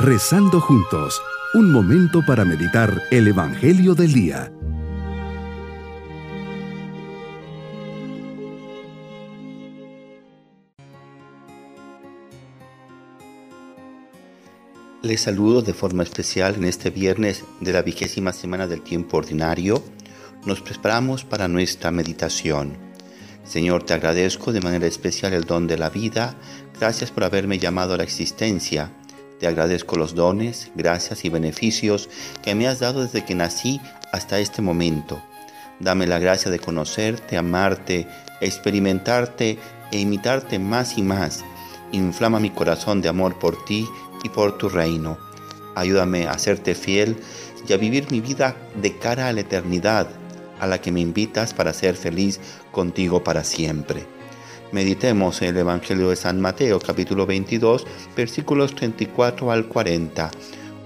Rezando juntos, un momento para meditar el Evangelio del Día. Les saludo de forma especial en este viernes de la vigésima semana del tiempo ordinario. Nos preparamos para nuestra meditación. Señor, te agradezco de manera especial el don de la vida. Gracias por haberme llamado a la existencia te agradezco los dones, gracias y beneficios que me has dado desde que nací hasta este momento. Dame la gracia de conocerte, amarte, experimentarte e imitarte más y más. Inflama mi corazón de amor por ti y por tu reino. Ayúdame a serte fiel y a vivir mi vida de cara a la eternidad, a la que me invitas para ser feliz contigo para siempre. Meditemos en el Evangelio de San Mateo capítulo 22 versículos 34 al 40.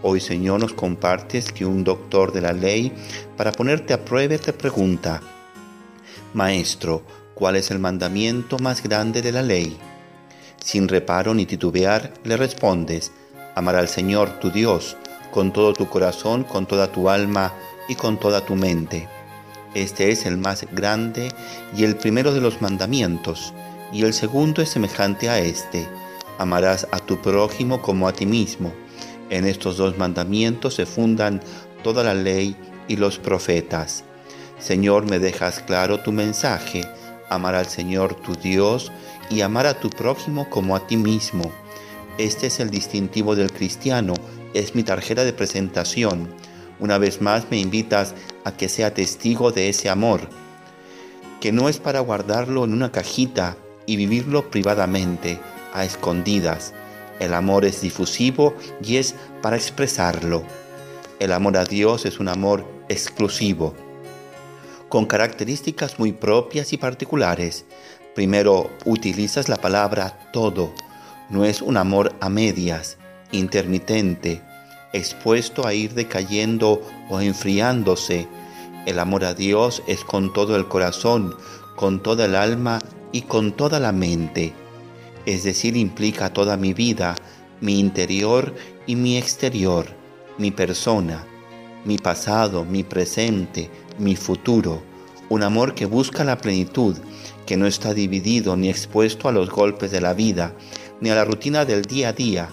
Hoy Señor nos compartes que un doctor de la ley para ponerte a prueba te pregunta, Maestro, ¿cuál es el mandamiento más grande de la ley? Sin reparo ni titubear le respondes, amar al Señor tu Dios con todo tu corazón, con toda tu alma y con toda tu mente. Este es el más grande y el primero de los mandamientos y el segundo es semejante a este, amarás a tu prójimo como a ti mismo. En estos dos mandamientos se fundan toda la ley y los profetas. Señor, me dejas claro tu mensaje, amar al Señor tu Dios y amar a tu prójimo como a ti mismo. Este es el distintivo del cristiano, es mi tarjeta de presentación. Una vez más me invitas a que sea testigo de ese amor, que no es para guardarlo en una cajita y vivirlo privadamente, a escondidas. El amor es difusivo y es para expresarlo. El amor a Dios es un amor exclusivo, con características muy propias y particulares. Primero, utilizas la palabra todo. No es un amor a medias, intermitente, expuesto a ir decayendo o enfriándose. El amor a Dios es con todo el corazón, con toda el alma y con toda la mente, es decir, implica toda mi vida, mi interior y mi exterior, mi persona, mi pasado, mi presente, mi futuro, un amor que busca la plenitud, que no está dividido ni expuesto a los golpes de la vida, ni a la rutina del día a día.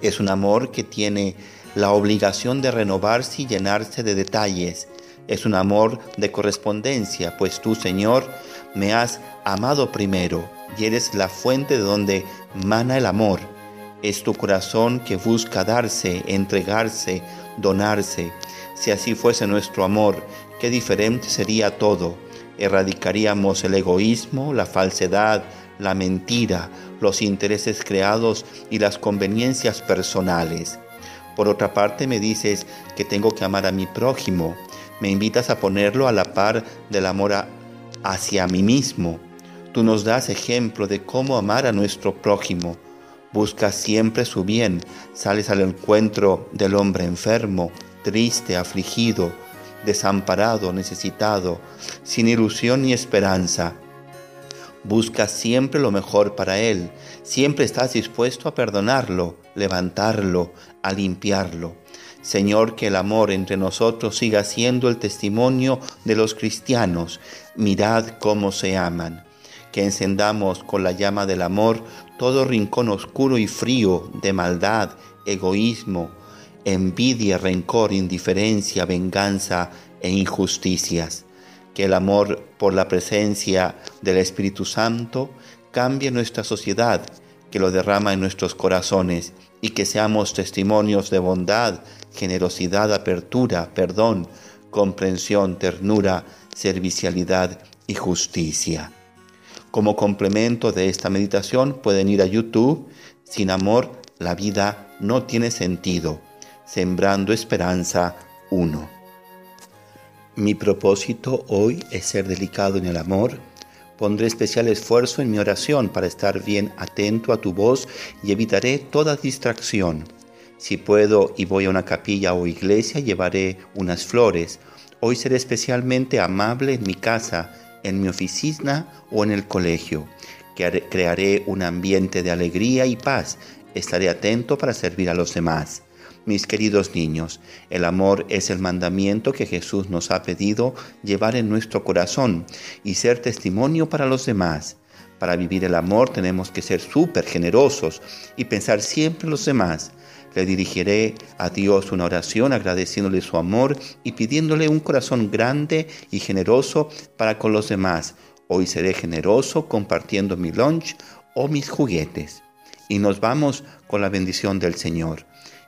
Es un amor que tiene la obligación de renovarse y llenarse de detalles. Es un amor de correspondencia, pues tú, Señor, me has amado primero y eres la fuente de donde mana el amor. Es tu corazón que busca darse, entregarse, donarse. Si así fuese nuestro amor, qué diferente sería todo. Erradicaríamos el egoísmo, la falsedad, la mentira, los intereses creados y las conveniencias personales. Por otra parte, me dices que tengo que amar a mi prójimo. Me invitas a ponerlo a la par del amor a hacia mí mismo. Tú nos das ejemplo de cómo amar a nuestro prójimo. Buscas siempre su bien, sales al encuentro del hombre enfermo, triste, afligido, desamparado, necesitado, sin ilusión ni esperanza. Buscas siempre lo mejor para él, siempre estás dispuesto a perdonarlo, levantarlo, a limpiarlo. Señor, que el amor entre nosotros siga siendo el testimonio de los cristianos. Mirad cómo se aman. Que encendamos con la llama del amor todo rincón oscuro y frío de maldad, egoísmo, envidia, rencor, indiferencia, venganza e injusticias. Que el amor por la presencia del Espíritu Santo cambie nuestra sociedad, que lo derrama en nuestros corazones y que seamos testimonios de bondad, generosidad, apertura, perdón, comprensión, ternura, servicialidad y justicia. Como complemento de esta meditación pueden ir a YouTube. Sin amor, la vida no tiene sentido. Sembrando Esperanza 1. Mi propósito hoy es ser delicado en el amor. Pondré especial esfuerzo en mi oración para estar bien atento a tu voz y evitaré toda distracción. Si puedo y voy a una capilla o iglesia, llevaré unas flores. Hoy seré especialmente amable en mi casa, en mi oficina o en el colegio. Crearé un ambiente de alegría y paz Estaré atento para servir a los demás. Mis queridos niños, el amor es el mandamiento que Jesús nos ha pedido llevar en nuestro corazón y ser testimonio para los demás. Para vivir el amor tenemos que ser súper generosos y pensar siempre en los demás. Le dirigiré a Dios una oración agradeciéndole su amor y pidiéndole un corazón grande y generoso para con los demás. Hoy seré generoso compartiendo mi lunch o mis juguetes. Y nos vamos con la bendición del Señor.